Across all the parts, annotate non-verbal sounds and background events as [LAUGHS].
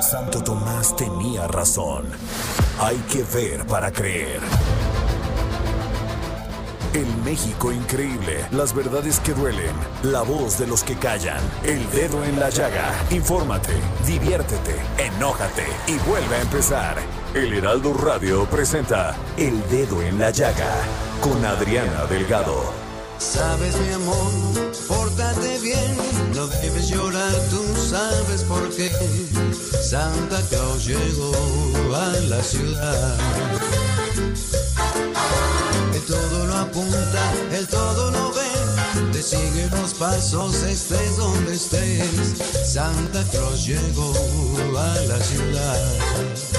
Santo Tomás tenía razón. Hay que ver para creer. El México increíble, las verdades que duelen, la voz de los que callan, el dedo en la llaga. Infórmate, diviértete, enójate y vuelve a empezar. El Heraldo Radio presenta El Dedo en la Llaga con Adriana Delgado. Sabes mi amor, pórtate bien, llorar, tú sabes por qué. Santa Claus llegó a la ciudad. El todo lo apunta, el todo lo ve, te sigue los pasos, estés donde estés. Santa Claus llegó a la ciudad.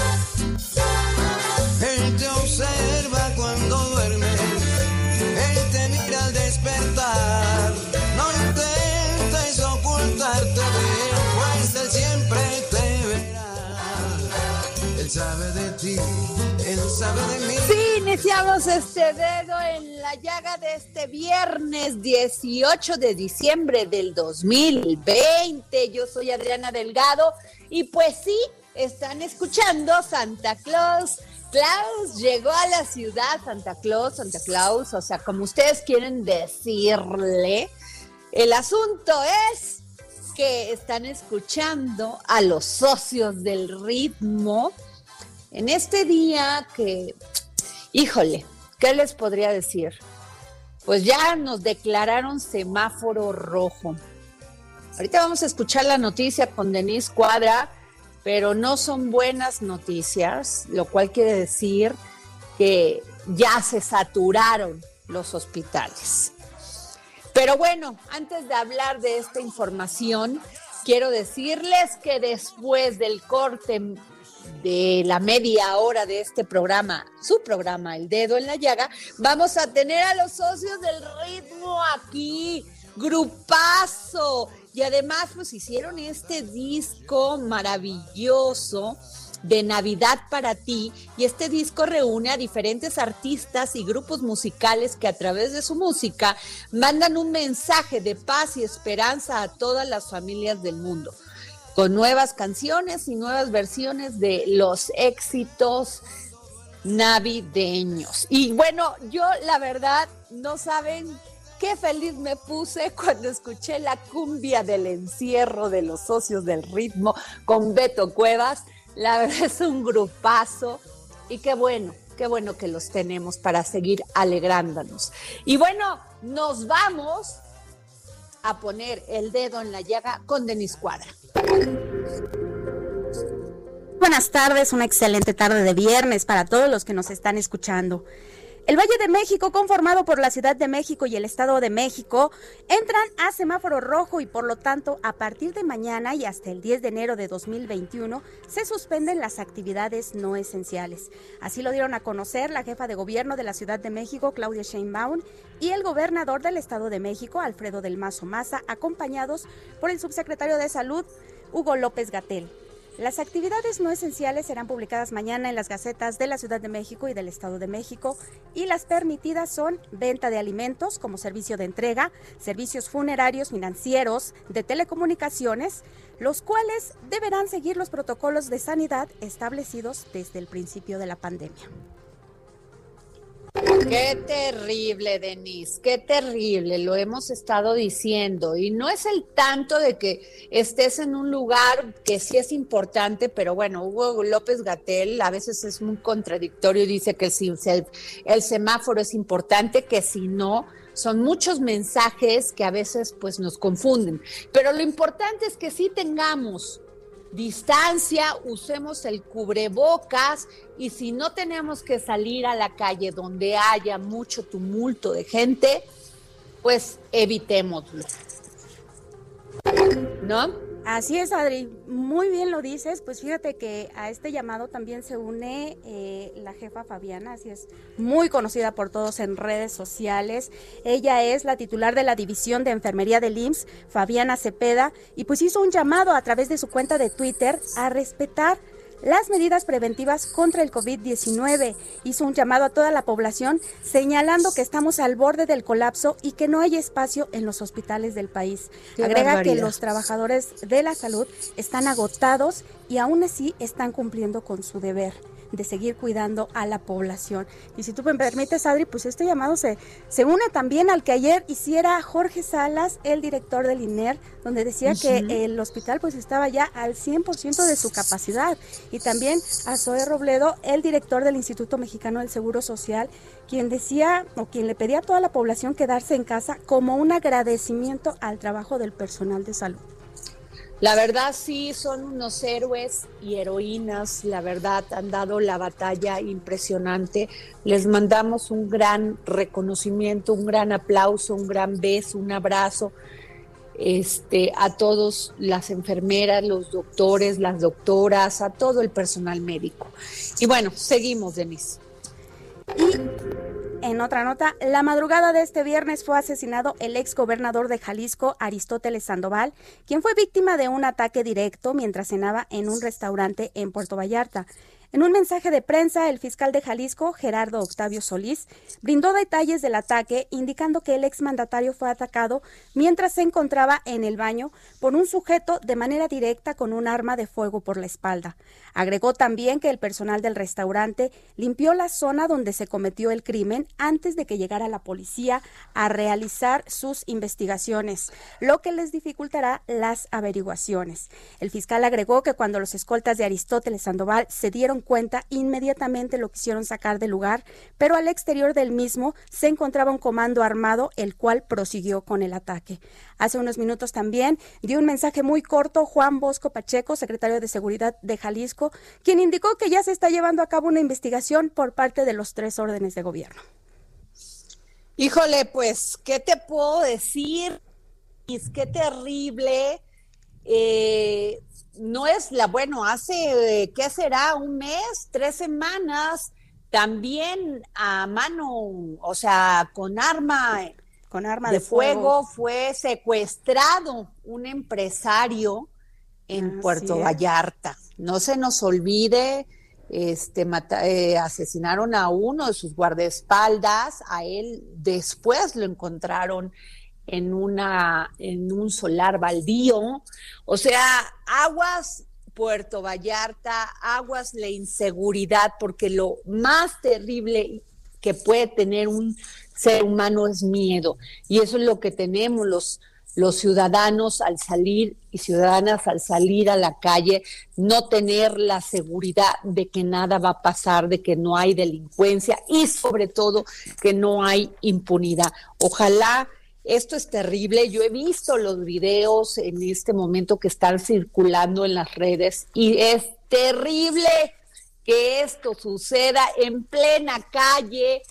Sí, iniciamos este dedo en la llaga de este viernes 18 de diciembre del 2020. Yo soy Adriana Delgado y pues sí, están escuchando Santa Claus. Claus llegó a la ciudad, Santa Claus, Santa Claus, o sea, como ustedes quieren decirle. El asunto es que están escuchando a los socios del ritmo en este día que, híjole, ¿qué les podría decir? Pues ya nos declararon semáforo rojo. Ahorita vamos a escuchar la noticia con Denise Cuadra, pero no son buenas noticias, lo cual quiere decir que ya se saturaron los hospitales. Pero bueno, antes de hablar de esta información, quiero decirles que después del corte de la media hora de este programa, su programa El Dedo en la Llaga, vamos a tener a los socios del ritmo aquí, grupazo. Y además, pues hicieron este disco maravilloso de Navidad para ti y este disco reúne a diferentes artistas y grupos musicales que a través de su música mandan un mensaje de paz y esperanza a todas las familias del mundo con nuevas canciones y nuevas versiones de los éxitos navideños. Y bueno, yo la verdad no saben qué feliz me puse [LAUGHS] cuando escuché la cumbia del encierro de los socios del ritmo con Beto Cuevas. La verdad es un grupazo y qué bueno, qué bueno que los tenemos para seguir alegrándonos. Y bueno, nos vamos a poner el dedo en la llaga con Denis Cuadra. Buenas tardes, una excelente tarde de viernes para todos los que nos están escuchando. El Valle de México, conformado por la Ciudad de México y el Estado de México, entran a semáforo rojo y por lo tanto a partir de mañana y hasta el 10 de enero de 2021 se suspenden las actividades no esenciales. Así lo dieron a conocer la jefa de gobierno de la Ciudad de México, Claudia Sheinbaum, y el gobernador del Estado de México, Alfredo del Mazo Maza, acompañados por el subsecretario de Salud, Hugo López Gatel. Las actividades no esenciales serán publicadas mañana en las gacetas de la Ciudad de México y del Estado de México y las permitidas son venta de alimentos como servicio de entrega, servicios funerarios, financieros, de telecomunicaciones, los cuales deberán seguir los protocolos de sanidad establecidos desde el principio de la pandemia. Qué terrible, Denise, qué terrible, lo hemos estado diciendo. Y no es el tanto de que estés en un lugar que sí es importante, pero bueno, Hugo López Gatel a veces es muy contradictorio, dice que si el, semáforo es importante, que si no, son muchos mensajes que a veces pues nos confunden, pero lo importante es que sí tengamos distancia, usemos el cubrebocas y si no tenemos que salir a la calle donde haya mucho tumulto de gente, pues evitémoslo. ¿No? Así es, Adri. Muy bien lo dices. Pues fíjate que a este llamado también se une eh, la jefa Fabiana, así es, muy conocida por todos en redes sociales. Ella es la titular de la División de Enfermería del IMSS, Fabiana Cepeda, y pues hizo un llamado a través de su cuenta de Twitter a respetar las medidas preventivas contra el COVID-19. Hizo un llamado a toda la población señalando que estamos al borde del colapso y que no hay espacio en los hospitales del país. Agrega que los trabajadores de la salud están agotados y aún así están cumpliendo con su deber de seguir cuidando a la población. Y si tú me permites, Adri, pues este llamado se, se une también al que ayer hiciera Jorge Salas, el director del INER, donde decía que el hospital pues estaba ya al 100% de su capacidad. Y también a Zoe Robledo, el director del Instituto Mexicano del Seguro Social, quien decía o quien le pedía a toda la población quedarse en casa como un agradecimiento al trabajo del personal de salud. La verdad sí, son unos héroes y heroínas, la verdad han dado la batalla impresionante. Les mandamos un gran reconocimiento, un gran aplauso, un gran beso, un abrazo este, a todos las enfermeras, los doctores, las doctoras, a todo el personal médico. Y bueno, seguimos, Denise. En otra nota, la madrugada de este viernes fue asesinado el ex gobernador de Jalisco, Aristóteles Sandoval, quien fue víctima de un ataque directo mientras cenaba en un restaurante en Puerto Vallarta. En un mensaje de prensa, el fiscal de Jalisco, Gerardo Octavio Solís, brindó detalles del ataque, indicando que el exmandatario fue atacado mientras se encontraba en el baño por un sujeto de manera directa con un arma de fuego por la espalda. Agregó también que el personal del restaurante limpió la zona donde se cometió el crimen antes de que llegara la policía a realizar sus investigaciones, lo que les dificultará las averiguaciones. El fiscal agregó que cuando los escoltas de Aristóteles Sandoval se dieron cuenta, inmediatamente lo quisieron sacar del lugar, pero al exterior del mismo se encontraba un comando armado, el cual prosiguió con el ataque. Hace unos minutos también dio un mensaje muy corto Juan Bosco Pacheco, secretario de Seguridad de Jalisco, quien indicó que ya se está llevando a cabo una investigación por parte de los tres órdenes de gobierno. Híjole, pues, ¿qué te puedo decir? Qué terrible. Eh, no es la, bueno, hace, ¿qué será? Un mes, tres semanas, también a mano, o sea, con arma, con arma de, fuego, fue secuestrado un empresario en Puerto Vallarta. No se nos olvide, este, eh, asesinaron a uno de sus guardaespaldas, a él después lo encontraron en, una, en un solar baldío. O sea, aguas Puerto Vallarta, aguas la inseguridad, porque lo más terrible que puede tener un ser humano es miedo. Y eso es lo que tenemos los, los ciudadanos al salir y ciudadanas al salir a la calle, no tener la seguridad de que nada va a pasar, de que no hay delincuencia y sobre todo que no hay impunidad. Ojalá esto es terrible. Yo he visto los videos en este momento que están circulando en las redes y es terrible que esto suceda en plena calle.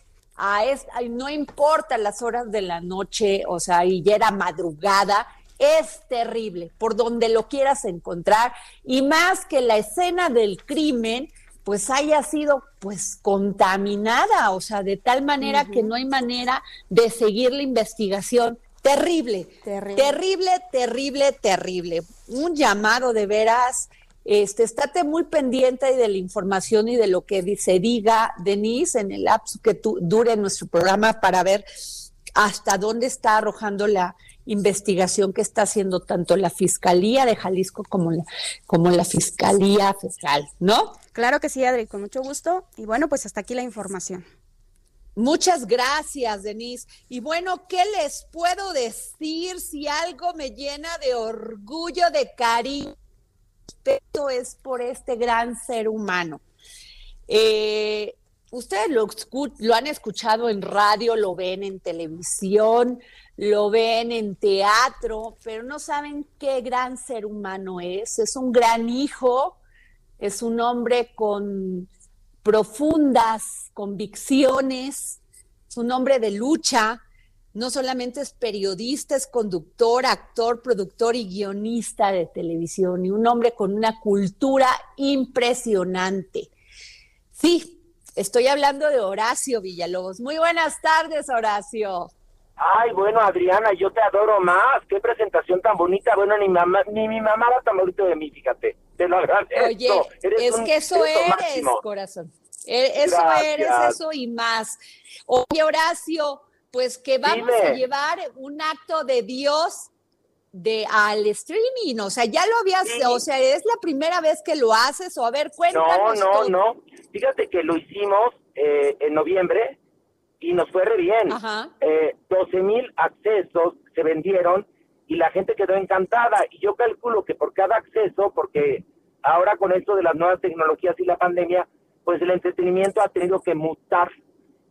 A no importa las horas de la noche, o sea, y ya era madrugada, es terrible por donde lo quieras encontrar y más que la escena del crimen pues haya sido pues contaminada, o sea, de tal manera que no hay manera de seguir la investigación. Terrible, terrible, terrible, terrible, Un llamado de veras, este, estate muy pendiente de la información y de lo que se diga, Denise, en el lapso que tú, dure nuestro programa para ver hasta dónde está arrojando la investigación que está haciendo tanto la Fiscalía de Jalisco como la, como la Fiscalía Federal, ¿no? Claro que sí, Adri, con mucho gusto. Y bueno, pues hasta aquí la información. Muchas gracias, Denise. Y bueno, ¿qué les puedo decir si algo me llena de orgullo, de cariño? Esto es por este gran ser humano. Eh, ustedes lo, lo han escuchado en radio, lo ven en televisión, lo ven en teatro, pero no saben qué gran ser humano es. Es un gran hijo, es un hombre con profundas convicciones, es un hombre de lucha, no solamente es periodista, es conductor, actor, productor y guionista de televisión, y un hombre con una cultura impresionante. Sí, estoy hablando de Horacio Villalobos. Muy buenas tardes, Horacio. Ay, bueno, Adriana, yo te adoro más. Qué presentación tan bonita. Bueno, ni, mamá, ni mi mamá va tan bonito de mí, fíjate. Te lo agradezco. Oye, es que eso eres, corazón. E, eso eres, eso y más. Oye, Horacio, pues que vamos a llevar un acto de Dios de al streaming, o sea, ya lo habías, o sea, es la primera vez que lo haces, o a ver, cuéntanos. No, no, no. Fíjate que lo hicimos eh, en noviembre y nos fue re bien. Eh, 12 mil accesos se vendieron y la gente quedó encantada. Y yo calculo que por cada acceso, porque ahora con esto de las nuevas tecnologías y la pandemia, pues el entretenimiento ha tenido que mutar.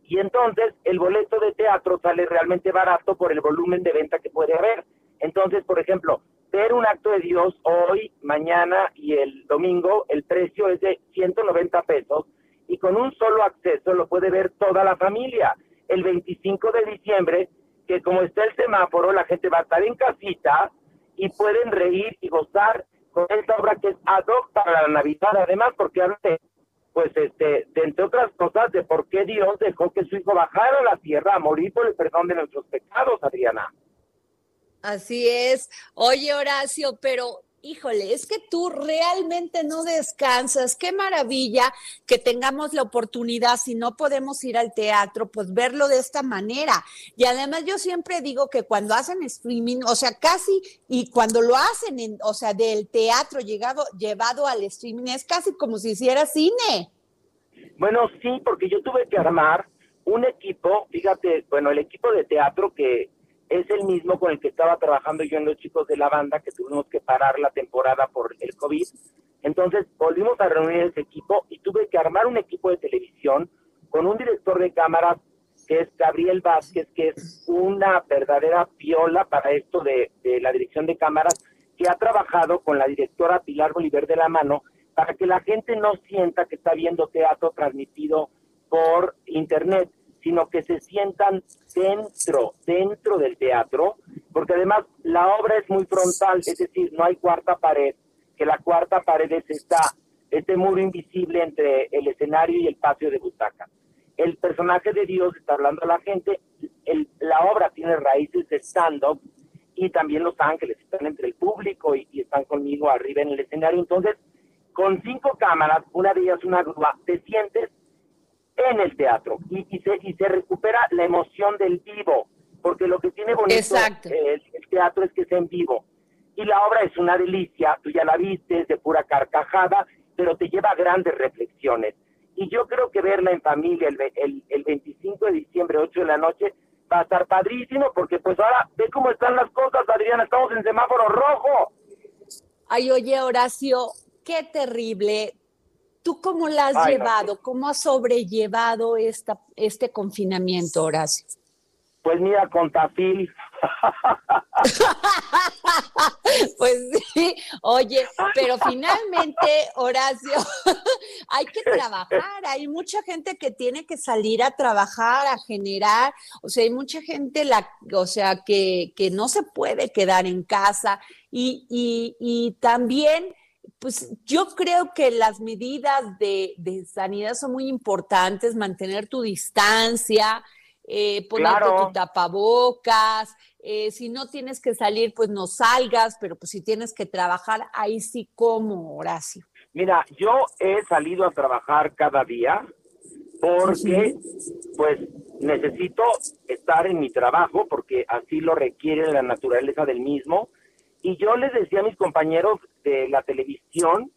Y entonces el boleto de teatro sale realmente barato por el volumen de venta que puede haber. Entonces, por ejemplo, ver un acto de Dios hoy, mañana y el domingo, el precio es de 190 pesos y con un solo acceso lo puede ver toda la familia. El 25 de diciembre, que como está el semáforo, la gente va a estar en casita y pueden reír y gozar con esta obra que es ad hoc para la Navidad, además porque habla pues este, de, entre otras cosas, de por qué Dios dejó que su hijo bajara a la tierra a morir por el perdón de nuestros pecados, Adriana. Así es. Oye, Horacio, pero híjole, es que tú realmente no descansas. Qué maravilla que tengamos la oportunidad, si no podemos ir al teatro, pues verlo de esta manera. Y además yo siempre digo que cuando hacen streaming, o sea, casi, y cuando lo hacen, en, o sea, del teatro llegado, llevado al streaming, es casi como si hiciera cine. Bueno, sí, porque yo tuve que armar un equipo, fíjate, bueno, el equipo de teatro que es el mismo con el que estaba trabajando yo en los chicos de la banda, que tuvimos que parar la temporada por el COVID. Entonces volvimos a reunir ese equipo y tuve que armar un equipo de televisión con un director de cámaras que es Gabriel Vázquez, que es una verdadera piola para esto de, de la dirección de cámaras, que ha trabajado con la directora Pilar Bolívar de la Mano para que la gente no sienta que está viendo teatro transmitido por internet, sino que se sientan dentro, dentro del teatro, porque además la obra es muy frontal, es decir, no hay cuarta pared, que la cuarta pared es esta, este muro invisible entre el escenario y el patio de butaca. El personaje de Dios está hablando a la gente, la obra tiene raíces de stand-up y también los ángeles están entre el público y, están conmigo arriba en el escenario. Entonces, con cinco cámaras, una de ellas una grúa, te sientes en el teatro y, y, se, y se recupera la emoción del vivo, porque lo que tiene bonito el, teatro es que es en vivo. Y la obra es una delicia, tú ya la viste, es de pura carcajada, pero te lleva a grandes reflexiones. Y yo creo que verla en familia el, el, el 25 de diciembre, 8 de la noche, va a estar padrísimo, porque pues ahora ve cómo están las cosas, Adriana, estamos en semáforo rojo. Ay, oye, Horacio, qué terrible. ¿Tú cómo la has llevado? ¿Cómo has sobrellevado esta, este confinamiento, Horacio? Pues mira, con tafil. [LAUGHS] pues sí, oye, pero finalmente, Horacio, [LAUGHS] hay que trabajar, hay mucha gente que tiene que salir a trabajar, a generar, o sea, hay mucha gente, la, o sea, que, que no se puede quedar en casa y, y, y también pues yo creo que las medidas de, sanidad son muy importantes, mantener tu distancia, eh, ponerte tu tapabocas, eh, si no tienes que salir, pues no salgas, pero pues si tienes que trabajar, ahí sí como, Horacio. Mira, yo he salido a trabajar cada día porque pues necesito estar en mi trabajo porque así lo requiere la naturaleza del mismo. Y yo les decía a mis compañeros de la televisión,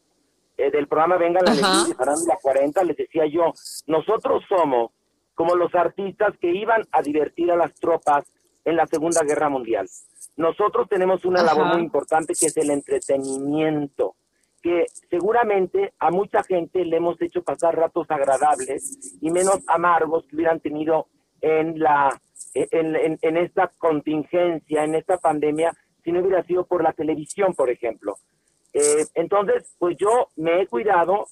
eh, del programa Venga la Alegría, la 40, les decía yo, nosotros somos como los artistas que iban a divertir a las tropas en la Segunda Guerra Mundial. Nosotros tenemos una labor muy importante que es el entretenimiento. que seguramente a mucha gente le hemos hecho pasar ratos agradables y menos amargos que hubieran tenido en la en, en, esta contingencia, en esta pandemia, si no hubiera sido por la televisión, por ejemplo. Eh, entonces, pues yo me he cuidado,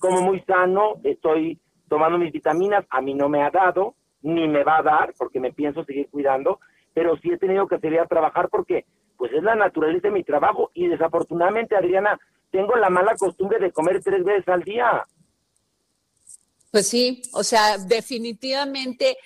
como muy sano, estoy tomando mis vitaminas, a mí no me ha dado, ni me va a dar, porque me pienso seguir cuidando, pero sí he tenido que salir a trabajar porque pues es la naturaleza de mi trabajo y desafortunadamente, Adriana, tengo la mala costumbre de comer tres veces al día. Pues sí, o sea, definitivamente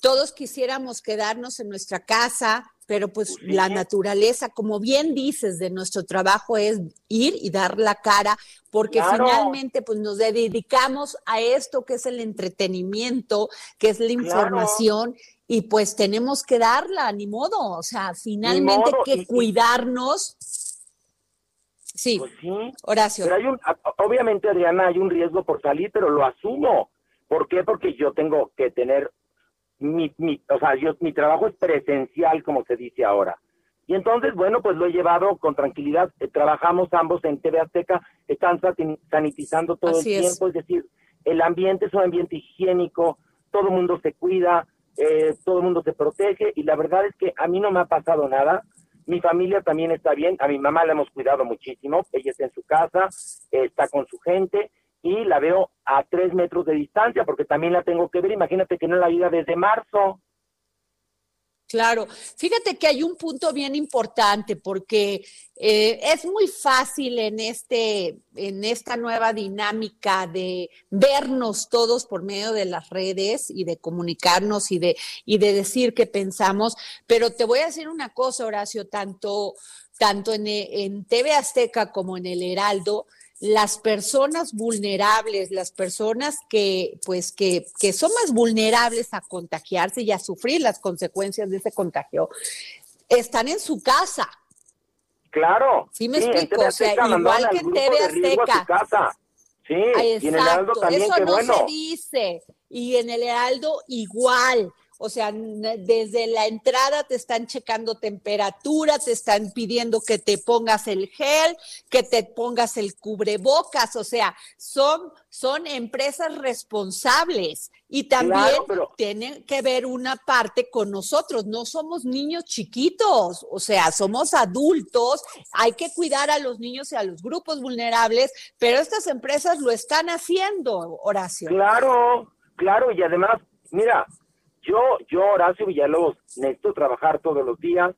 todos quisiéramos quedarnos en nuestra casa, pero pues, la naturaleza, como bien dices, de nuestro trabajo es ir y dar la cara, porque finalmente pues nos dedicamos a esto que es el entretenimiento, que es la información, y pues tenemos que darla, ni modo, o sea, finalmente que cuidarnos. Sí, pues Horacio. hay un, obviamente, Adriana, hay un riesgo por salir, pero lo asumo. ¿Por qué? Porque yo tengo que tener mi, mi, o sea, yo, mi trabajo es presencial, como se dice ahora. Y entonces, bueno, pues lo he llevado con tranquilidad. Eh, trabajamos ambos en TV Azteca, están sanitizando todo el tiempo, es. decir, el ambiente es un ambiente higiénico, todo el mundo se cuida, eh, todo el mundo se protege y la verdad es que a mí no me ha pasado nada. Mi familia también está bien, a mi mamá la hemos cuidado muchísimo, ella está en su casa, está con su gente y la veo a tres metros de distancia porque también la tengo que ver. Imagínate que no la vida desde marzo. Claro, fíjate que hay un punto bien importante porque eh, es muy fácil en este, en esta nueva dinámica de vernos todos por medio de las redes y de comunicarnos y de, y de decir qué pensamos. Pero te voy a decir una cosa, Horacio, tanto, tanto en, en TV Azteca como en el Heraldo, las personas vulnerables, las personas que, pues, que, que son más vulnerables a contagiarse y a sufrir las consecuencias de ese contagio, están en su casa. Claro. Sí, me explico. O sea, igual que en TV Azteca. Sí, y en el Heraldo también, Eso no se dice. Y en el Heraldo igual. O sea, desde la entrada te están checando temperatura, te están pidiendo que te pongas el gel, que te pongas el cubrebocas. O sea, son, son empresas responsables y también tienen que ver una parte con nosotros. No somos niños chiquitos, o sea, somos adultos. Hay que cuidar a los niños y a los grupos vulnerables, pero estas empresas lo están haciendo, Horacio. Claro, claro, y además, mira, yo, yo, Horacio Villalobos, necesito trabajar todos los días,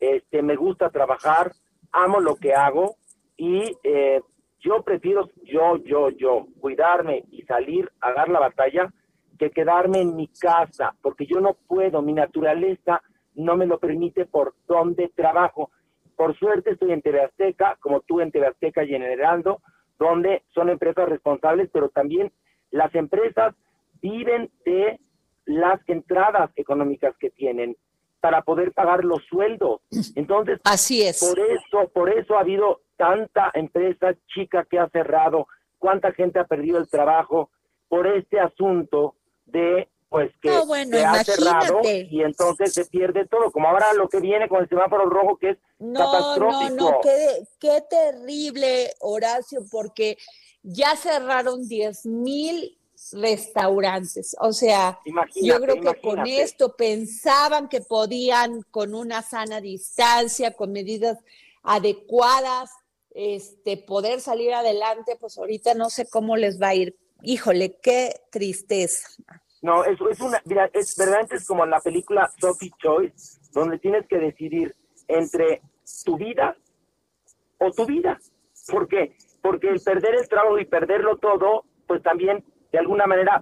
este, me gusta trabajar, amo lo que hago y eh, yo prefiero, yo, yo, yo, cuidarme y salir a dar la batalla que quedarme en mi casa, porque yo no puedo, mi naturaleza no me lo permite por donde trabajo. Por suerte estoy en TV Azteca, como tú en TV Azteca y en Heraldo, donde son empresas responsables, pero también las empresas viven de las entradas económicas que tienen para poder pagar los sueldos. Entonces, así es. Por eso, por eso ha habido tanta empresa chica que ha cerrado, cuánta gente ha perdido el trabajo por este asunto de pues que se ha cerrado y entonces se pierde todo, como ahora lo que viene con el semáforo rojo que es no, catastrófico. No, no, qué, qué terrible, Horacio, porque ya cerraron 10 mil restaurantes. O sea, yo creo que con esto pensaban que podían con una sana distancia, con medidas adecuadas, este, poder salir adelante, pues ahorita no sé cómo les va a ir. Híjole, qué tristeza. No, eso es una, mira, es verdaderamente es como la película Sophie Choice, donde tienes que decidir entre tu vida o tu vida. ¿Por qué? Porque el perder el trabajo y perderlo todo, pues también de alguna manera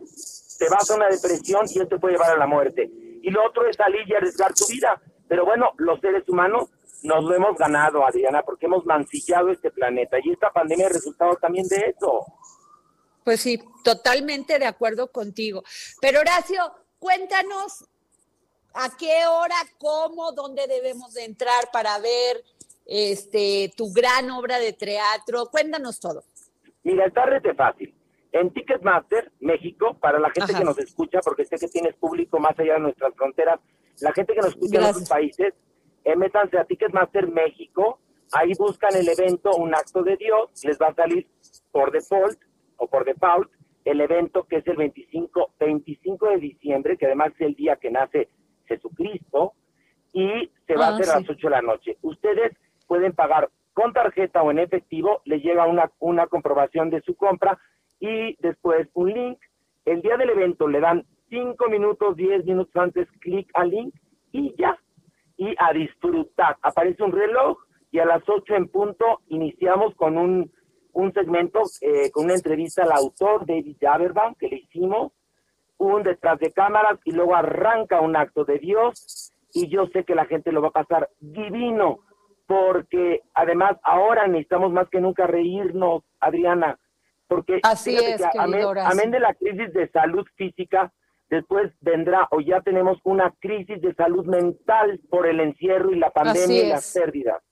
te vas a una depresión y esto te puede llevar a la muerte. Y lo otro es salir y arriesgar tu vida. Pero bueno, los seres humanos nos lo hemos ganado, Adriana, porque hemos mancillado este planeta. Y esta pandemia es resultado también de eso. Pues sí, totalmente de acuerdo contigo. Pero Horacio, cuéntanos a qué hora, cómo, dónde debemos de entrar para ver este tu gran obra de teatro. Cuéntanos todo. Mira, está rete fácil. En Ticketmaster, México, para la gente que nos escucha, porque sé que tienes público más allá de nuestras fronteras, la gente que nos escucha en otros países, eh, métanse a Ticketmaster México, ahí buscan el evento Un Acto de Dios, les va a salir por default o por default el evento que es el 25, 25 de diciembre, que además es el día que nace Jesucristo, y se va a Ah, hacer a las 8 de la noche. Ustedes pueden pagar con tarjeta o en efectivo, les llega una, una comprobación de su compra y después un link. El día del evento le dan 5 minutos, 10 minutos antes, clic al link y ya. Y a disfrutar. Aparece un reloj y a las 8 en punto iniciamos con un, un segmento, eh, con una entrevista al autor, David Jaberbaum, que le hicimos, un detrás de cámaras y luego arranca un acto de Dios y yo sé que la gente lo va a pasar divino porque además ahora necesitamos más que nunca reírnos, Adriana, porque Así es, que amén, amén de la crisis de salud física, después vendrá o ya tenemos una crisis de salud mental por el encierro y la pandemia y las pérdidas.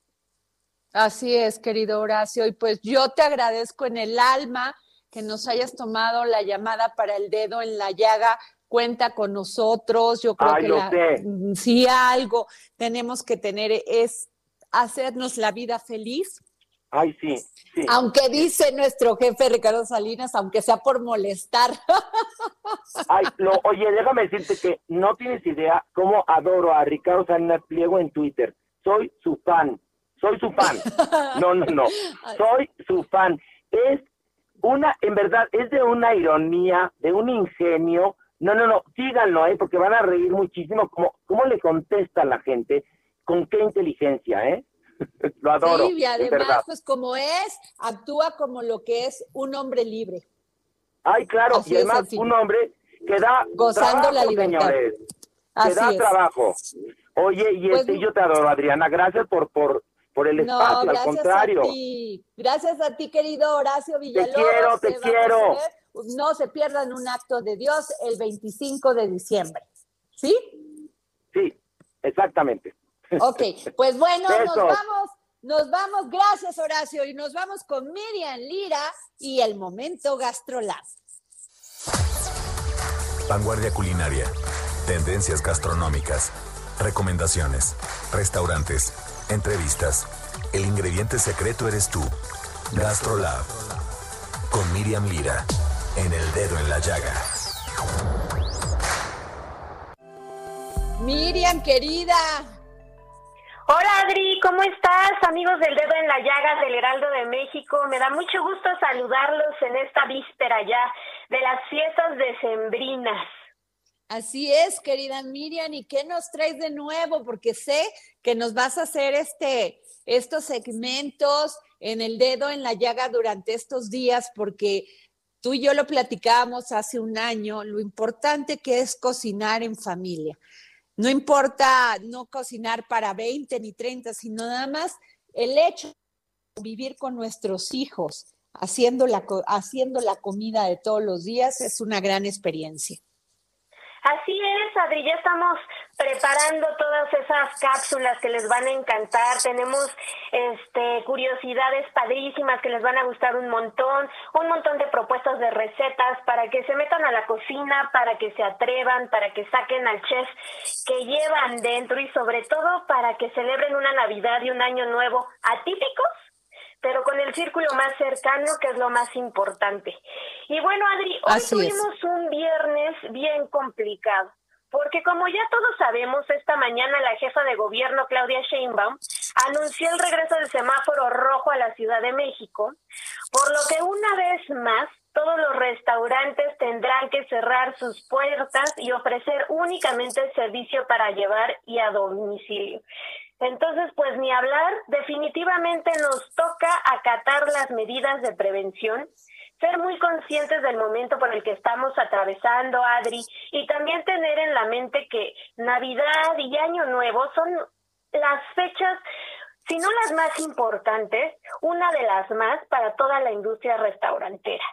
Así es, querido Horacio. Y pues yo te agradezco en el alma que nos hayas tomado la llamada para el dedo en la llaga. Cuenta con nosotros. Yo creo Ay, que la- sé. mm, si algo tenemos que tener es hacernos la vida feliz. Ay, sí, sí. Aunque dice nuestro jefe Ricardo Salinas, aunque sea por molestar. [LAUGHS] Ay, lo, oye, déjame decirte que no tienes idea cómo adoro a Ricardo Salinas Pliego en Twitter. Soy su fan, soy su fan. No, no, no, soy su fan. Es una, en verdad, es de una ironía, de un ingenio. No, no, no, síganlo, ¿eh? porque van a reír muchísimo. ¿Cómo, cómo le contesta a la gente? ¿Con qué inteligencia, eh? Lo adoro, sí, y además, pues como es, actúa como lo que es un hombre libre. Ay, claro, Así y además un hombre que da Gozando trabajo, la libertad. señores. que da es. trabajo. Oye, y Pues, este, yo te adoro, Adriana. Gracias por por por el No, espacio, al gracias contrario. a ti. Gracias a ti, querido Horacio Villalobos. quiero, te quiero. a ver. No se pierdan un acto de Dios el 25 de diciembre. ¿Sí? Sí, exactamente. Ok, pues bueno, nos vamos, nos vamos. Gracias, Horacio. Y nos vamos con Miriam Lira y el momento Gastrolab. Vanguardia culinaria. Tendencias gastronómicas. Recomendaciones. Restaurantes. Entrevistas. El ingrediente secreto eres tú. Gastrolab. Con Miriam Lira. En el dedo en la llaga. Miriam, querida. Hola Adri, ¿cómo estás? Amigos del dedo en la llaga del Heraldo de México, me da mucho gusto saludarlos en esta víspera ya de las fiestas decembrinas. Así es, querida Miriam, ¿y qué nos traes de nuevo? Porque sé que nos vas a hacer este, estos segmentos en el dedo en la llaga durante estos días, porque tú y yo lo platicábamos hace un año, lo importante que es cocinar en familia. No importa no cocinar para 20 ni 30, sino nada más el hecho de vivir con nuestros hijos, haciendo la, haciendo la comida de todos los días, es una gran experiencia. Así es, Adri, ya estamos preparando todas esas cápsulas que les van a encantar. Tenemos este curiosidades padrísimas que les van a gustar un montón, un montón de propuestas de recetas para que se metan a la cocina, para que se atrevan, para que saquen al chef que llevan dentro y sobre todo para que celebren una Navidad y un año nuevo atípicos pero con el círculo más cercano, que es lo más importante. Y bueno, Adri, hoy Así es. tuvimos un viernes bien complicado, porque como ya todos sabemos, esta mañana la jefa de gobierno, Claudia Sheinbaum, anunció el regreso del semáforo rojo a la Ciudad de México, por lo que una vez más todos los restaurantes tendrán que cerrar sus puertas y ofrecer únicamente el servicio para llevar y a domicilio. Entonces, pues ni hablar, definitivamente nos toca acatar las medidas de prevención, ser muy conscientes del momento por el que estamos atravesando, Adri, y también tener en la mente que Navidad y Año Nuevo son las fechas, si no las más importantes, una de las más para toda la industria restaurantera.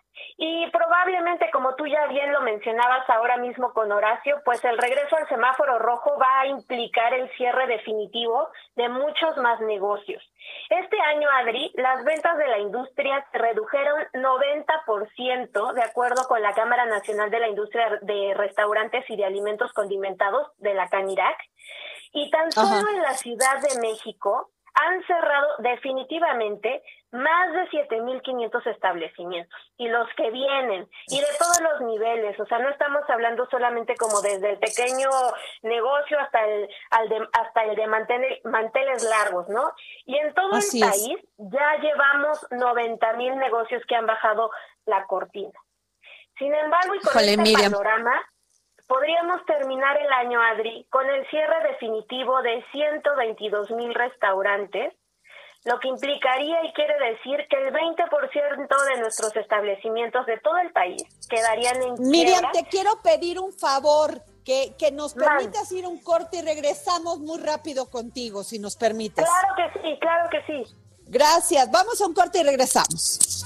Como tú ya bien lo mencionabas ahora mismo con Horacio, pues el regreso al semáforo rojo va a implicar el cierre definitivo de muchos más negocios. Este año, Adri, las ventas de la industria se redujeron 90%, de acuerdo con la Cámara Nacional de la Industria de Restaurantes y de Alimentos Condimentados de la CANIRAC. Y tan solo Ajá. en la Ciudad de México han cerrado definitivamente más de 7.500 establecimientos y los que vienen y de todos los niveles, o sea, no estamos hablando solamente como desde el pequeño negocio hasta el hasta el de manteles, largos, ¿no? Y en todo el país ya llevamos 90.000 negocios que han bajado la cortina. Sin embargo, y con este panorama, podríamos terminar el año, Adri, con el cierre definitivo de 122 mil restaurantes lo que implicaría y quiere decir que el 20% de nuestros establecimientos de todo el país quedarían en Miriam, te quiero pedir un favor, que, que nos permitas ir un corte y regresamos muy rápido contigo, si nos permites. Claro que sí, claro que sí. Gracias, vamos a un corte y regresamos.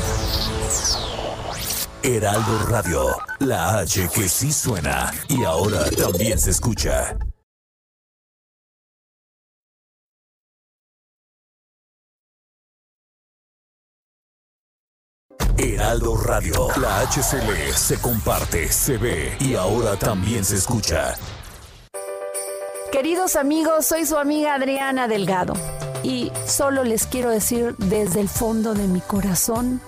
Heraldo Radio, la H que sí suena y ahora también se escucha. Heraldo Radio, la HCL se comparte, se ve y ahora también se escucha. Queridos amigos, soy su amiga Adriana Delgado y solo les quiero decir desde el fondo de mi corazón,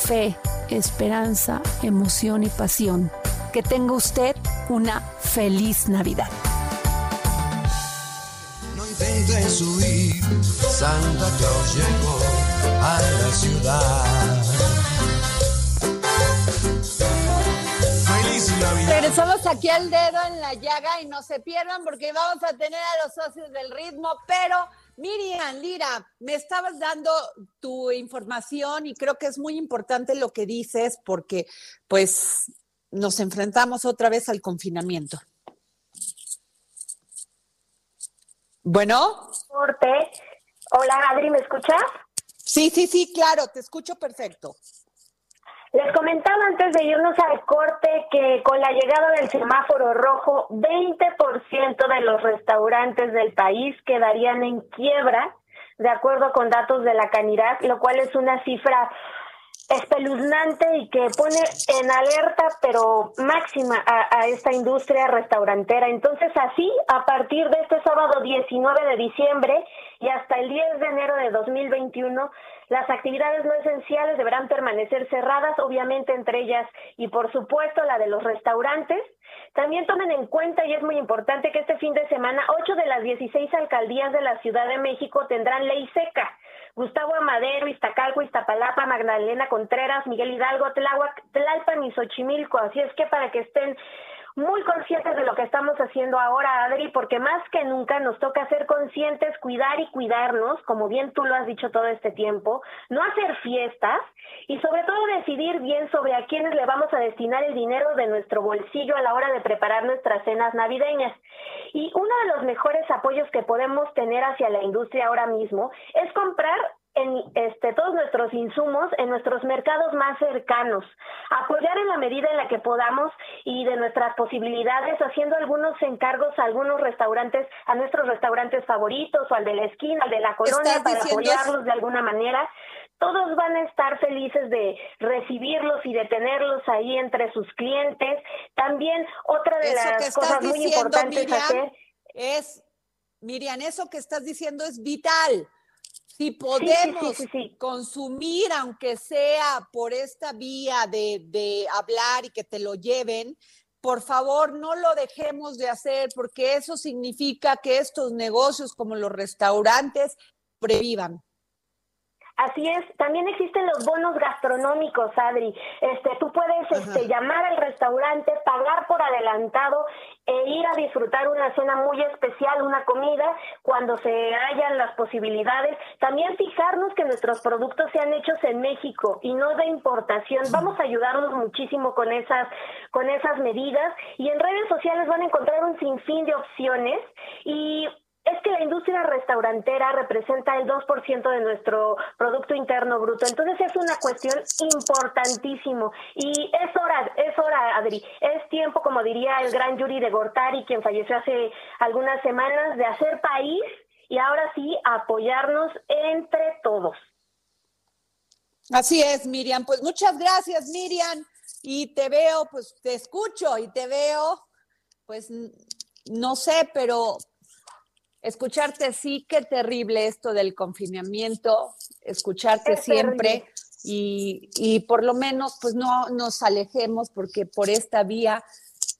fe esperanza, emoción y pasión. Que tenga usted una feliz Navidad. No intentes huir, Santa Claus llegó a la ciudad. Feliz Navidad. Regresamos aquí al dedo en la llaga y no se pierdan porque vamos a tener a los socios del ritmo, pero Miriam, Lira, me estabas dando tu información y creo que es muy importante lo que dices porque pues nos enfrentamos otra vez al confinamiento. Bueno. Hola, Adri, ¿me escuchas? Sí, sí, sí, claro, te escucho perfecto. Les comentaba antes de irnos al corte que con la llegada del semáforo rojo, 20% de los restaurantes del país quedarían en quiebra, de acuerdo con datos de la Canidad, lo cual es una cifra espeluznante y que pone en alerta, pero máxima, a, esta industria restaurantera. Entonces, así, a partir de este sábado 19 de diciembre y hasta el 10 de enero de 2021, las actividades no esenciales deberán permanecer cerradas, obviamente entre ellas y por supuesto la de los restaurantes. También tomen en cuenta, y es muy importante, que este fin de semana ocho de las 16 alcaldías de la Ciudad de México tendrán ley seca. Gustavo Amadero, Iztacalco, Iztapalapa, Magdalena Contreras, Miguel Hidalgo, Tláhuac, Tlalpan y Xochimilco. Así es que para que estén muy conscientes de lo que estamos haciendo ahora, Adri, porque más que nunca nos toca ser conscientes, cuidar y cuidarnos, como bien tú lo has dicho todo este tiempo, no hacer fiestas y sobre todo decidir bien sobre a quiénes le vamos a destinar el dinero de nuestro bolsillo a la hora de preparar nuestras cenas navideñas. Y uno de los mejores apoyos que podemos tener hacia la industria ahora mismo es comprar en este, todos nuestros insumos en nuestros mercados más cercanos, apoyar en la medida en la que podamos y de nuestras posibilidades, haciendo algunos encargos a algunos restaurantes, a nuestros restaurantes favoritos o al de la esquina, al de la colonia, para apoyarlos de alguna manera. Todos van a estar felices de recibirlos y de tenerlos ahí entre sus clientes. También otra de las cosas muy importantes hacer es, Miriam, eso que estás diciendo es vital si podemos consumir, aunque sea por esta vía de, hablar y que te lo lleven, por favor, no lo dejemos de hacer porque eso significa que estos negocios como los restaurantes previvan. Así es, también existen los bonos gastronómicos, Adri. Este, tú puedes este, llamar al restaurante, pagar por adelantado e ir a disfrutar una cena muy especial, una comida, cuando se hayan las posibilidades. También fijarnos que nuestros productos sean hechos en México y no de importación. Vamos a ayudarnos muchísimo con esas, con esas medidas y en redes sociales van a encontrar un sinfín de opciones y es que la industria restaurantera representa el 2% de nuestro Producto Interno Bruto. Entonces es una cuestión importantísimo. Y es hora, es hora, Adri. Es tiempo, como diría el gran Yuri de Gortari, quien falleció hace algunas semanas, de hacer país y ahora sí apoyarnos entre todos. Así es, Miriam. Pues muchas gracias, Miriam. Y te veo, pues te escucho y te veo, pues no sé, pero escucharte sí, qué terrible esto del confinamiento, escucharte siempre y, por lo menos pues no nos alejemos porque por esta vía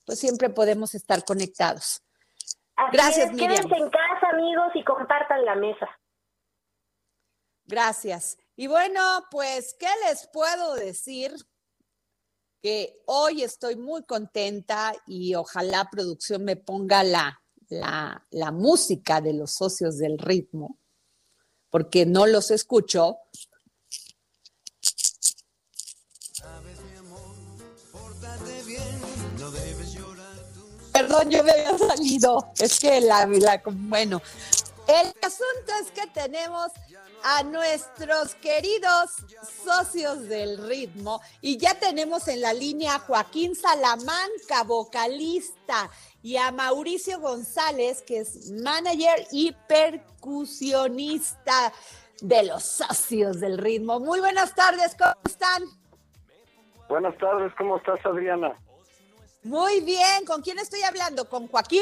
pues siempre podemos estar conectados. Gracias, Miriam. Quédense en casa, amigos, y compartan la mesa. Gracias. Y bueno, pues, ¿qué les puedo decir? Que hoy estoy muy contenta y ojalá producción me ponga la, la, música de los socios del ritmo, porque no los escucho. Perdón, yo me había salido. Es que la, la bueno, el asunto es que tenemos a nuestros queridos socios del ritmo y ya tenemos en la línea a Joaquín Salamanca, vocalista, y a Mauricio González, que es manager y percusionista de los socios del ritmo. Muy buenas tardes, ¿cómo están? Buenas tardes, ¿cómo estás, Adriana? Muy bien, ¿con quién estoy hablando? ¿Con Joaquín?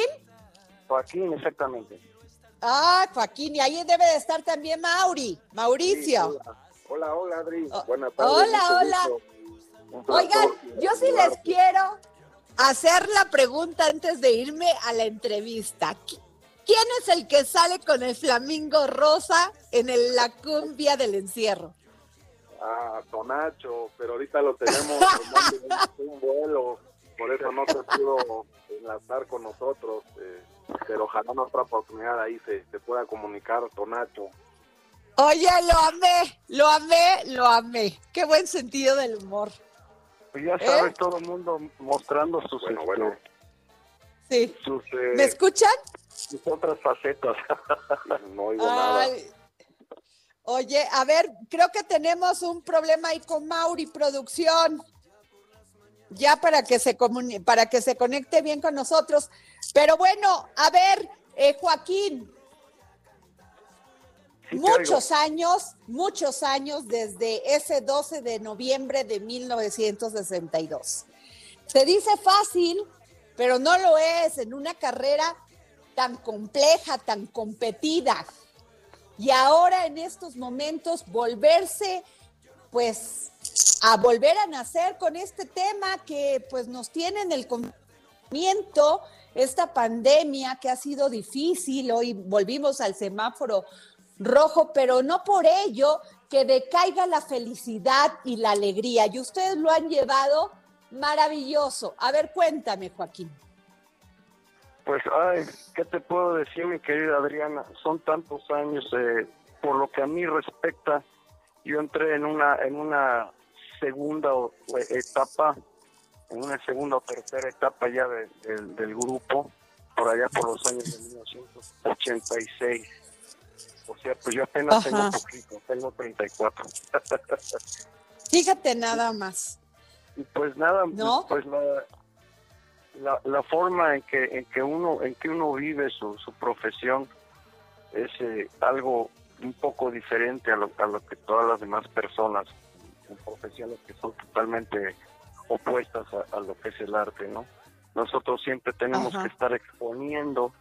Joaquín, exactamente. Ah, Joaquín, y ahí debe de estar también Mauri, Mauricio. hola. hola, Adri. Oh, Buenas tardes. Hola, hola. Oigan, yo sí les quiero hacer la pregunta antes de irme a la entrevista. ¿Quién es el que sale con el flamingo rosa en la cumbia del encierro? Ah, Tonacho, pero ahorita lo tenemos [LAUGHS] en un vuelo, por eso no se pudo enlazar con nosotros. Eh, pero ojalá en otra oportunidad ahí se, se pueda comunicar Tonacho. Oye, lo amé, lo amé, lo amé. Qué buen sentido del humor. Pues ya sabes, ¿Eh? todo el mundo mostrando sus... Bueno, este, bueno. Sí. Eh, ¿Me escuchan? Sus otras facetas. [LAUGHS] no oigo nada. Oye, a ver, creo que tenemos un problema ahí con Mauri Producción. Ya para que se para que se conecte bien con nosotros. Pero bueno, a ver, eh, Joaquín, muchos años, muchos años desde ese 12 de noviembre de 1962. Se dice fácil, pero no lo es en una carrera tan compleja, tan competida. Y ahora en estos momentos volverse, pues, a volver a nacer con este tema que pues nos tiene en el conocimiento, esta pandemia que ha sido difícil, hoy volvimos al semáforo rojo, pero no por ello que decaiga la felicidad y la alegría. Y ustedes lo han llevado maravilloso. A ver, cuéntame, Joaquín. Pues, ay, ¿qué te puedo decir, mi querida Adriana? Son tantos años, eh, por lo que a mí respecta, yo entré en una, en una segunda etapa, en una segunda o tercera etapa ya del grupo, por allá por los años de 1986 o sea, pues yo apenas tengo poquito, tengo 34. [LAUGHS] Fíjate nada más. Pues nada, pues la, la, forma en que en que uno en que uno vive su, su profesión es eh, algo un poco diferente a lo, a lo que todas las demás personas en profesiones que son totalmente opuestas a, lo que es el arte, ¿no? Nosotros siempre tenemos que estar exponiendo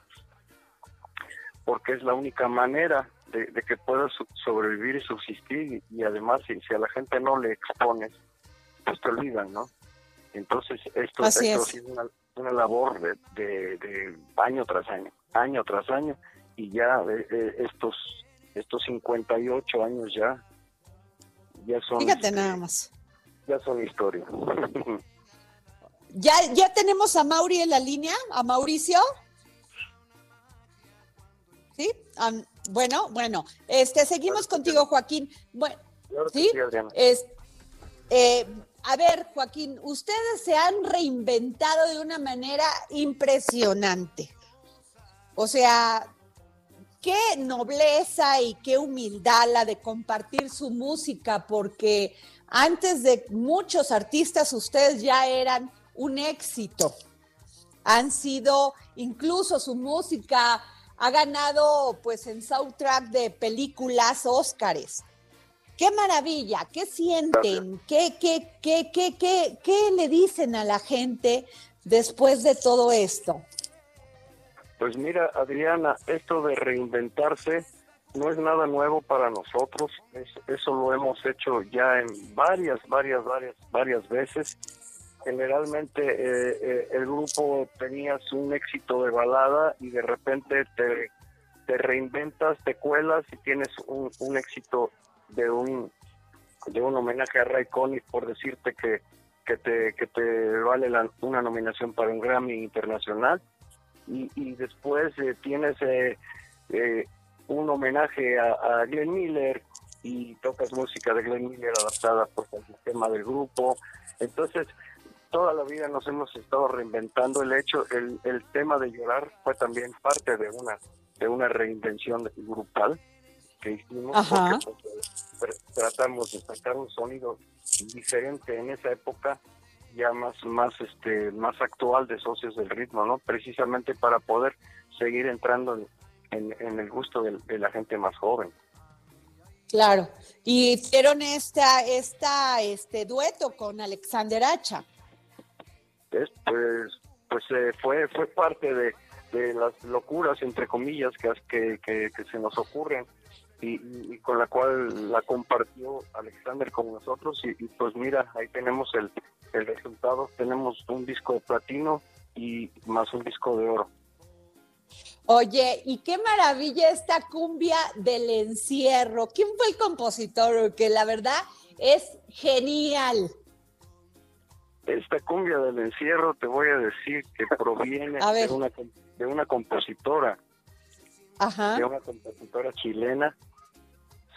porque es la única manera de, que pueda sobrevivir y subsistir y, además si, a la gente no le expones, pues te olvidan, ¿no? Entonces esto, esto es. una, una labor de, de, año tras año, año tras año y ya eh, eh, estos estos 58 años ya ya son... Fíjate nada más. Ya son historia. [LAUGHS] ¿Ya, ¿Ya tenemos a Mauri en la línea? ¿A Mauricio? ¿Sí? Bueno, bueno. Este, seguimos contigo, Joaquín. Bueno, ¿sí? Es, eh, a ver, Joaquín, ustedes se han reinventado de una manera impresionante. O sea, qué nobleza y qué humildad la de compartir su música, porque antes de muchos artistas ustedes ya eran un éxito. Han sido, incluso su música ha ganado pues en soundtrack de películas Óscares. Qué maravilla, qué sienten, ¿Qué, qué, qué, qué, qué, qué le dicen a la gente después de todo esto. Pues mira, Adriana, esto de reinventarse no es nada nuevo para nosotros. eso lo hemos hecho ya en varias, varias, varias, varias veces. Generalmente eh, eh, el grupo tenías un éxito de balada y de repente te, reinventas, te cuelas y tienes un, éxito de un de un homenaje a Ray Conniff por decirte que, que te que te vale una nominación para un Grammy internacional y, después eh, tienes un homenaje a, Glenn Miller y tocas música de Glenn Miller adaptada por el sistema del grupo. Entonces, toda la vida nos hemos estado reinventando. El hecho, el, el tema de llorar fue también parte de una, de una reinvención grupal que hicimos. Porque, tratamos de sacar un sonido diferente en esa época ya más más este más actual de socios del ritmo no precisamente para poder seguir entrando en, el gusto de, la gente más joven claro y hicieron esta esta este dueto con Alexander Hacha pues pues eh, fue fue parte de, las locuras entre comillas que, que, que se nos ocurren y, con la cual la compartió Alexander con nosotros y, pues mira, ahí tenemos el, el resultado, tenemos un disco de platino y más un disco de oro. Oye, y qué maravilla esta cumbia del encierro. ¿Quién fue el compositor? Que la verdad es genial. Esta cumbia del encierro te voy a decir que [LAUGHS] proviene de una, de una compositora, Ajá. de una compositora chilena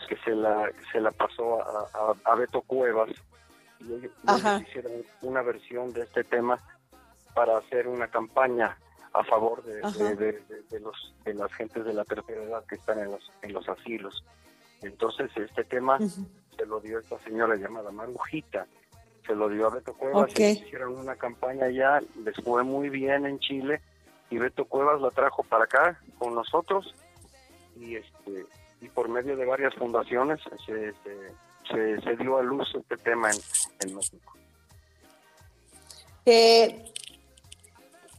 que se la, se la pasó a, a, Beto Cuevas. Y ellos, hicieron una versión de este tema para hacer una campaña a favor de, de, los de las gentes de la tercera edad que están en los en los asilos. Entonces este tema se lo dio esta señora llamada Marujita se lo dio a Beto Cuevas y hicieron una campaña ya les fue muy bien en Chile y Beto Cuevas la trajo para acá con nosotros y este y por medio de varias fundaciones se, se, dio a luz este tema en, México. Eh,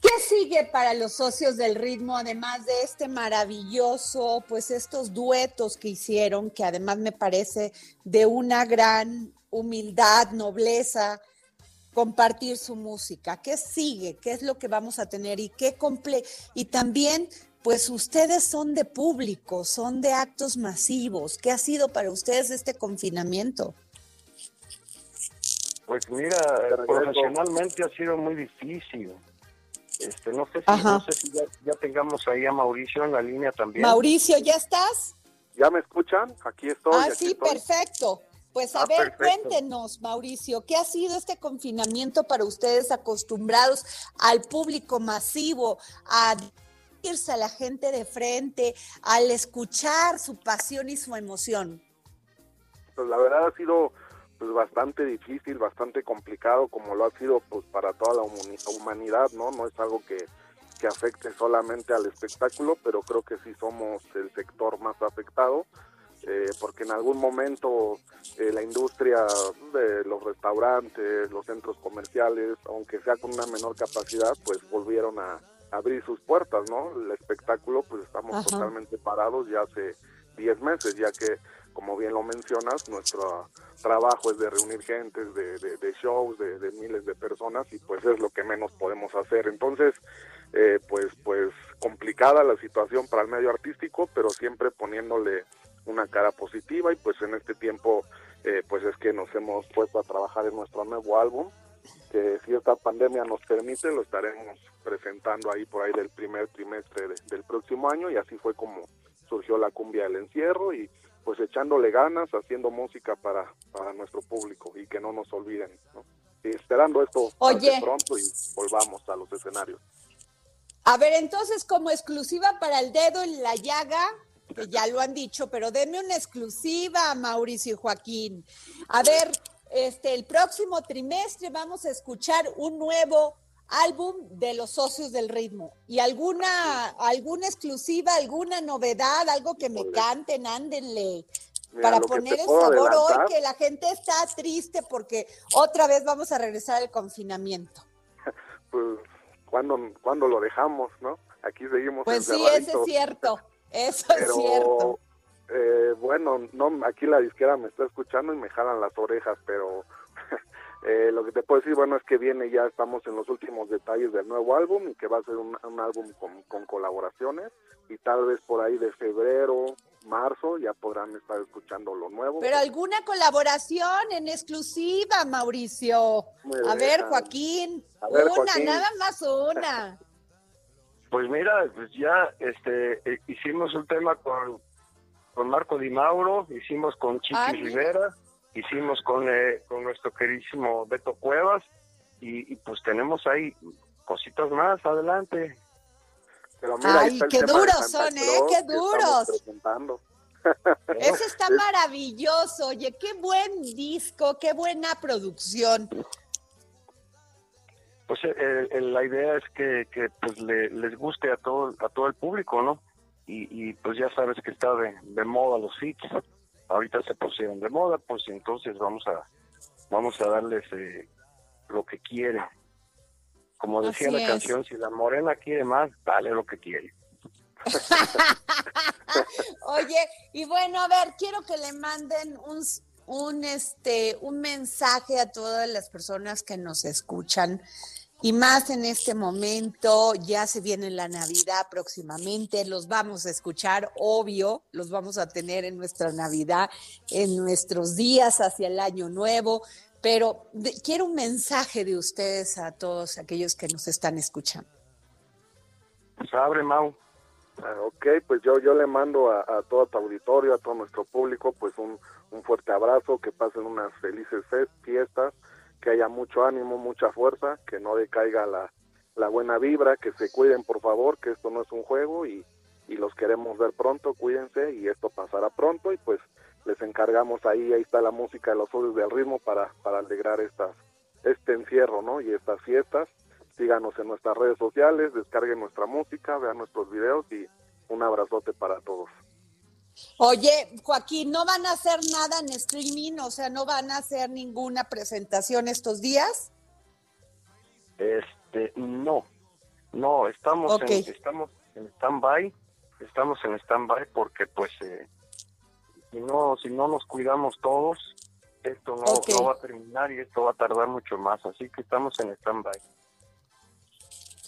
¿Qué sigue para los socios del ritmo, además de este maravilloso, pues estos duetos que hicieron, que además me parece de una gran humildad, nobleza, compartir su música? ¿Qué sigue? ¿Qué es lo que vamos a tener? Y qué comple y también pues ustedes son de público, son de actos masivos. ¿Qué ha sido para ustedes este confinamiento? Pues mira, profesionalmente ha sido muy difícil. Este, no sé si, no sé si ya, tengamos ahí a Mauricio en la línea también. Mauricio, ¿ya estás? ¿Ya me escuchan? Aquí estoy. Ah, sí, perfecto. Pues a ah, ver, cuéntenos, Mauricio, ¿qué ha sido este confinamiento para ustedes acostumbrados al público masivo, a irse a la gente de frente, al escuchar su pasión y su emoción? Pues la verdad ha sido pues bastante difícil, bastante complicado, como lo ha sido pues para toda la humanidad, ¿no? No es algo que, que afecte solamente al espectáculo, pero creo que sí somos el sector más afectado. Eh, porque en algún momento eh, la industria de los restaurantes, los centros comerciales, aunque sea con una menor capacidad, pues volvieron a, abrir sus puertas, ¿no? El espectáculo, pues estamos totalmente parados ya hace 10 meses, ya que, como bien lo mencionas, nuestro trabajo es de reunir gentes, de, de, shows, de, miles de personas, y pues es lo que menos podemos hacer. Entonces, eh, pues, pues complicada la situación para el medio artístico, pero siempre poniéndole una cara positiva y pues en este tiempo eh, pues es que nos hemos puesto a trabajar en nuestro nuevo álbum, que si esta pandemia nos permite, lo estaremos presentando ahí por ahí del primer trimestre del próximo año y así fue como surgió la cumbia del encierro y pues echándole ganas, haciendo música para, para nuestro público y que no nos olviden, Y esperando esto Oye. pronto y volvamos a los escenarios. A ver, entonces como exclusiva para el dedo en la llaga, que ya lo han dicho, pero denme una exclusiva, Mauricio y Joaquín. A ver, este, el próximo trimestre vamos a escuchar un nuevo álbum de los socios del ritmo. ¿Y alguna, alguna exclusiva, alguna novedad, algo que me canten, ándenle? para poner el sabor hoy que la gente está triste porque otra vez vamos a regresar al confinamiento. [LAUGHS] Pues cuando cuando lo dejamos, ¿no? Aquí seguimos. Pues sí, eso es cierto, eso es cierto. Eh, bueno, no, aquí la disquera me está escuchando y me jalan las orejas, pero [LAUGHS] eh, lo que te puedo decir, bueno, es que viene ya, estamos en los últimos detalles del nuevo álbum y que va a ser un, álbum con, con, colaboraciones y tal vez por ahí de febrero, marzo ya podrán estar escuchando lo nuevo. Pero alguna colaboración en exclusiva, Mauricio. A ver, Joaquín, una, nada más una. [LAUGHS] Pues mira, pues ya este eh, hicimos un tema con con Marco Di Mauro, hicimos con Chiqui Rivera, hicimos con, eh, con nuestro queridísimo Beto Cuevas y, pues tenemos ahí cositas más adelante. Pero mira, Ay, qué duros son, ¿eh? Qué duros. Eso [LAUGHS] está maravilloso. Oye, qué buen disco, qué buena producción. Pues eh, la idea es que, que pues le, les guste a todo a todo el público, ¿no? y, pues ya sabes que está de, moda los hits, ahorita se pusieron de moda, pues entonces vamos a vamos a darles eh, lo que quiere. Como decía la canción, si la morena quiere más, dale lo que quiere. [LAUGHS] Oye, y bueno, a ver, quiero que le manden un, un, este, un mensaje a todas las personas que nos escuchan y más en este momento, ya se viene la Navidad próximamente, los vamos a escuchar, obvio, los vamos a tener en nuestra Navidad, en nuestros días hacia el año nuevo, pero quiero un mensaje de ustedes a todos aquellos que nos están escuchando. Pues abre, Mau. Ah, ok, pues yo, yo le mando a, a, todo tu auditorio, a todo nuestro público, pues un, un fuerte abrazo, que pasen unas felices fiestas que haya mucho ánimo, mucha fuerza, que no decaiga la, la buena vibra, que se cuiden por favor, que esto no es un juego y, y los queremos ver pronto, cuídense y esto pasará pronto y pues les encargamos ahí, ahí está la música de los odios del ritmo para, para alegrar estas, este encierro, ¿no? Y estas fiestas. Síganos en nuestras redes sociales, descarguen nuestra música, vean nuestros videos y un abrazote para todos. Oye, Joaquín, ¿no van a hacer nada en streaming? O sea, ¿no van a hacer ninguna presentación estos días? Este, no. No, estamos en estamos en stand-by. Estamos en stand-by porque pues eh, si no si no nos cuidamos todos, esto no, no va a terminar y esto va a tardar mucho más, así que estamos en stand-by.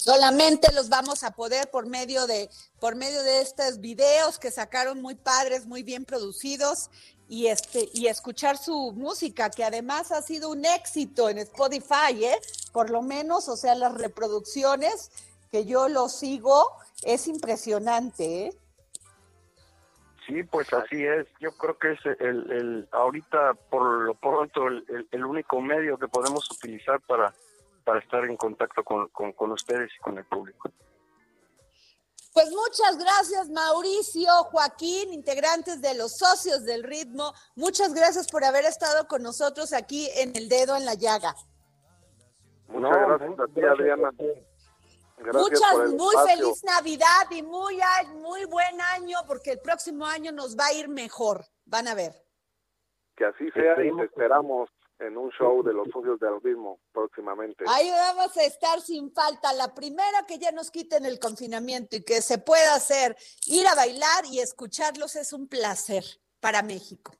Solamente los vamos a poder por medio de por medio de estos videos que sacaron muy padres, muy bien producidos y este y escuchar su música que además ha sido un éxito en Spotify, ¿eh? Por lo menos, o sea, las reproducciones que yo lo sigo es impresionante, ¿eh? Sí, pues así es. Yo creo que es el, el ahorita por lo pronto el, el único medio que podemos utilizar para para estar en contacto con, con, ustedes y con el público. Pues muchas gracias Mauricio, Joaquín, integrantes de los socios del ritmo. Muchas gracias por haber estado con nosotros aquí en El Dedo en la Llaga. Muchas gracias a ti, Adriana. Muchas, muy feliz Navidad y muy, muy buen año porque el próximo año nos va a ir mejor. Van a ver. Que así sea y te esperamos en un show de los socios del ritmo próximamente. Ahí vamos a estar sin falta. La primera que ya nos quiten el confinamiento y que se pueda hacer, ir a bailar y escucharlos es un placer para México.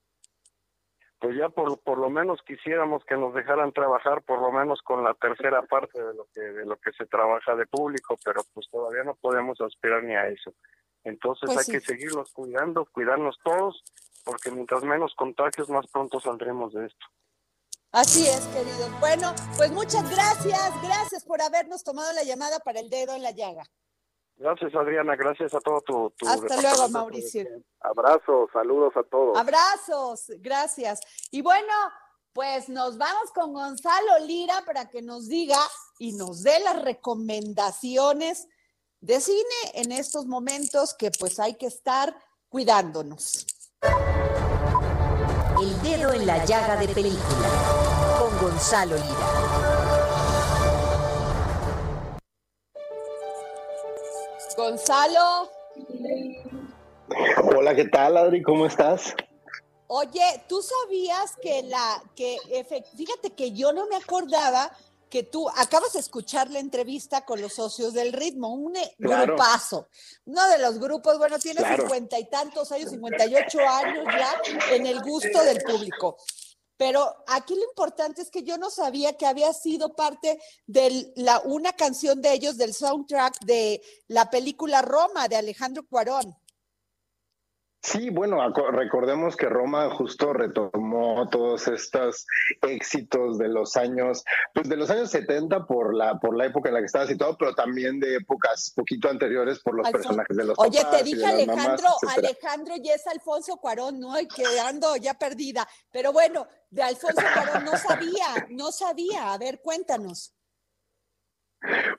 Pues ya por, por lo menos quisiéramos que nos dejaran trabajar por lo menos con la tercera parte de lo que de lo que se trabaja de público, pero pues todavía no podemos aspirar ni a eso. Entonces pues hay que seguirlos cuidando, cuidarnos todos porque mientras menos contagios, más pronto saldremos de esto. Así es, querido. Bueno, pues muchas gracias, gracias por habernos tomado la llamada para el dedo en la llaga. Gracias, Adriana. Gracias a todo tu. Hasta luego, Mauricio. Abrazos, saludos a todos. Abrazos, gracias. Y bueno, pues nos vamos con Gonzalo Lira para que nos diga y nos dé las recomendaciones de cine en estos momentos que pues hay que estar cuidándonos. El dedo en la llaga de película Gonzalo Lira. Gonzalo. Hola, ¿qué tal, Adri? ¿Cómo estás? Oye, ¿tú sabías que la, que, fíjate que yo no me acordaba que tú acabas de escuchar la entrevista con los socios del ritmo, un eh, grupazo, uno de los grupos, bueno, tiene cincuenta y tantos años, 58 años ya en el gusto del público. Pero aquí lo importante es que yo no sabía que había sido parte de la, una canción de ellos del soundtrack de la película Roma de Alejandro Cuarón. Sí, bueno, recordemos que Roma justo retomó todos estos éxitos de los años, pues de los años 70 por la por la época en la que estaba situado, pero también de épocas poquito anteriores por los personajes de los Oye, te dije Alejandro, Alejandro y es Alfonso Cuarón, ¿no? Y quedando ya perdida. Pero bueno, de Alfonso Cuarón no sabía, no sabía. A ver, cuéntanos.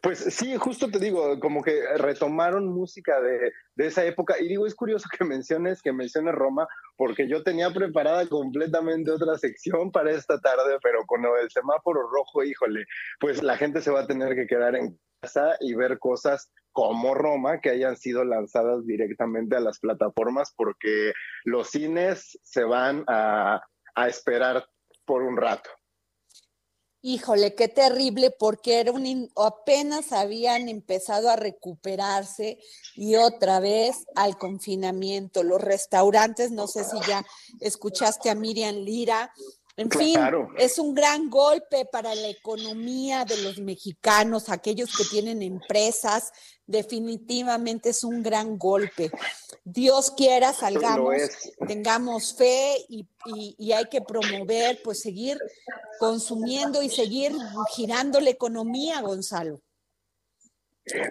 Pues sí, justo te digo, como que retomaron música de, esa época. Y digo, es curioso que menciones, que menciones Roma, porque yo tenía preparada completamente otra sección para esta tarde, pero con el semáforo rojo, híjole, pues la gente se va a tener que quedar en casa y ver cosas como Roma que hayan sido lanzadas directamente a las plataformas, porque los cines se van a, a esperar por un rato. Híjole, qué terrible, porque era un apenas habían empezado a recuperarse y otra vez al confinamiento. Los restaurantes, no sé si ya escuchaste a Miriam Lira, en fin, es un gran golpe para la economía de los mexicanos, aquellos que tienen empresas, definitivamente es un gran golpe. Dios quiera, salgamos, tengamos fe y, y, hay que promover, pues seguir consumiendo y seguir girando la economía, Gonzalo.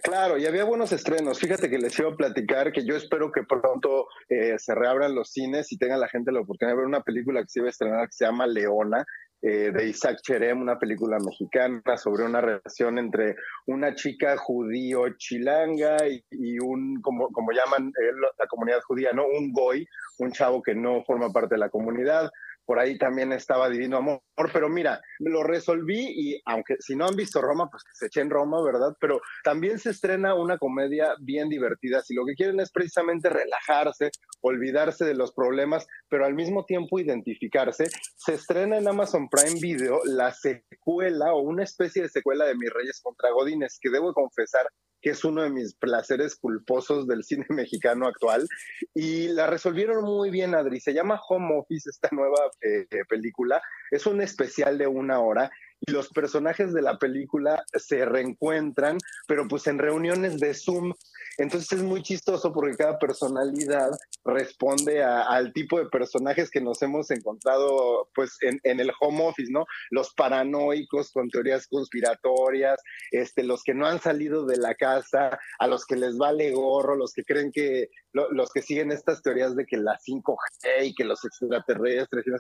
Claro, y había buenos estrenos. Fíjate que les iba a platicar que yo espero que pronto eh, se reabran los cines y tenga la gente la oportunidad de ver una película que se iba a estrenar que se llama Leona, eh, de Isaac Cherem, una película mexicana sobre una relación entre una chica judío chilanga y, un, como, como llaman eh, la comunidad judía, ¿no? Un goy, un chavo que no forma parte de la comunidad por ahí también estaba Divino Amor, pero mira, lo resolví y aunque si no han visto Roma, pues que se echen Roma, ¿verdad? Pero también se estrena una comedia bien divertida, si lo que quieren es precisamente relajarse, olvidarse de los problemas, pero al mismo tiempo identificarse, se estrena en Amazon Prime Video la secuela o una especie de secuela de Mis Reyes contra Godines, que debo confesar que es uno de mis placeres culposos del cine [LAUGHS] mexicano actual. Y la resolvieron muy bien, Adri. Se llama Home Office, esta nueva eh, película. Es un especial de una hora y los personajes de la película se reencuentran, pero pues en reuniones de Zoom entonces es muy chistoso porque cada personalidad responde al tipo de personajes que nos hemos encontrado pues en, el home office, ¿no? Los paranoicos con teorías conspiratorias, este, los que no han salido de la casa, a los que les vale gorro, los que creen que, los que siguen estas teorías de que la 5G y que los extraterrestres y no.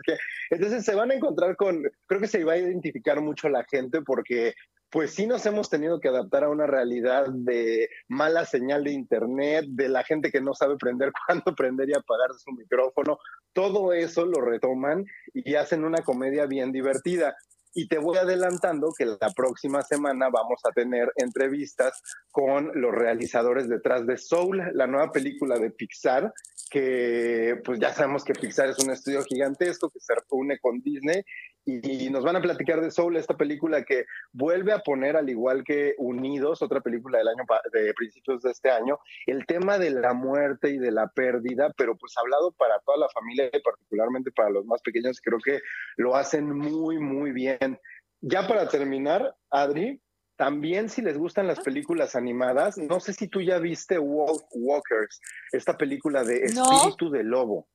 Entonces se van a encontrar con, creo que se va a identificar mucho la gente porque pues sí nos hemos tenido que adaptar a una realidad de mala señal de internet, de la gente que no sabe prender, [LAUGHS] cuándo prender y apagar su micrófono. Todo eso lo retoman y hacen una comedia bien divertida. Y te voy adelantando que la próxima semana vamos a tener entrevistas con los realizadores detrás de Soul, la nueva película de Pixar, que pues ya sabemos que Pixar es un estudio gigantesco que se reúne con Disney y nos van a platicar de Soul, esta película que vuelve a poner, al igual que Unidos, otra película del año de principios de este año, el tema de la muerte y de la pérdida, pero pues hablado para toda la familia y particularmente para los más pequeños, creo que lo hacen muy, muy bien. Ya para terminar, Adri, también si les gustan las películas animadas, no sé si tú ya viste Wolf Walkers, esta película de Espíritu de Lobo.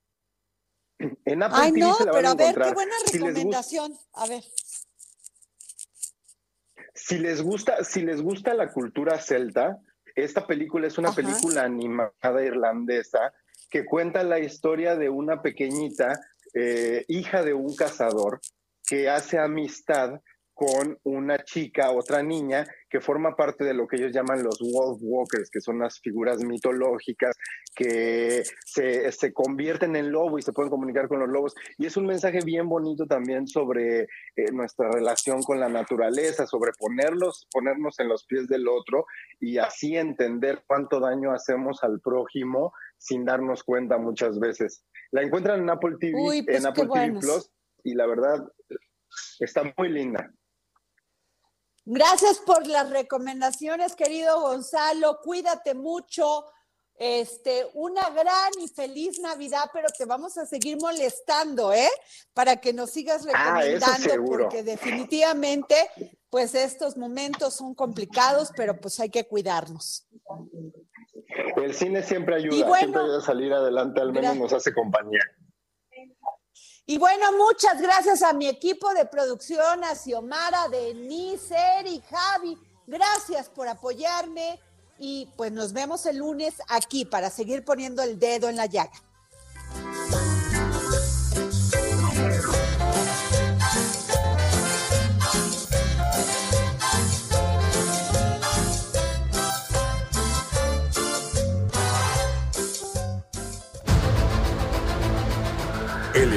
En Apple Ay, TV no, se la van pero a a ver, encontrar. qué buena Si recomendación. A ver. Si les gusta, si les gusta la cultura celta, esta película es una Ajá. película animada irlandesa que cuenta la historia de una pequeñita eh, hija de un cazador que hace amistad con una chica, otra niña, que forma parte de lo que ellos llaman los Wolf Walkers, que son las figuras mitológicas que se, se convierten en lobo y se pueden comunicar con los lobos. Y es un mensaje bien bonito también sobre eh, nuestra relación con la naturaleza, sobre ponerlos, ponernos en los pies del otro y así entender cuánto daño hacemos al prójimo sin darnos cuenta muchas veces. La encuentran en Apple TV, Uy, pues en Apple TV buenos. Plus y la verdad está muy linda. Gracias por las recomendaciones, querido Gonzalo. Cuídate mucho. Este, una gran y feliz Navidad, pero te vamos a seguir molestando, ¿eh? Para que nos sigas Ah, recomendando, seguro. porque definitivamente, pues estos momentos son complicados, pero pues hay que cuidarnos. El cine siempre ayuda, bueno, siempre ayuda a salir adelante, al menos nos hace compañía. Y bueno, muchas gracias a mi equipo de producción, a Xiomara, Denise, Eri, Javi. Gracias por apoyarme y pues nos vemos el lunes aquí para seguir poniendo el dedo en la llaga.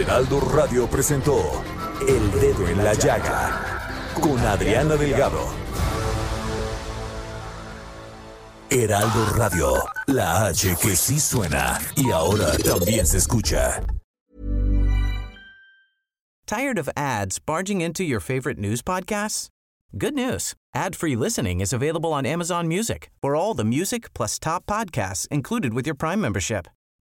Heraldo Radio presentó El Dedo en la Llaga con Adriana Delgado. Heraldo Radio, la H que sí suena y ahora también se escucha. Tired of ads barging into your favorite news podcasts? Good news. Ad-free listening is available on Amazon Music for all the music plus top podcasts included with your Prime membership.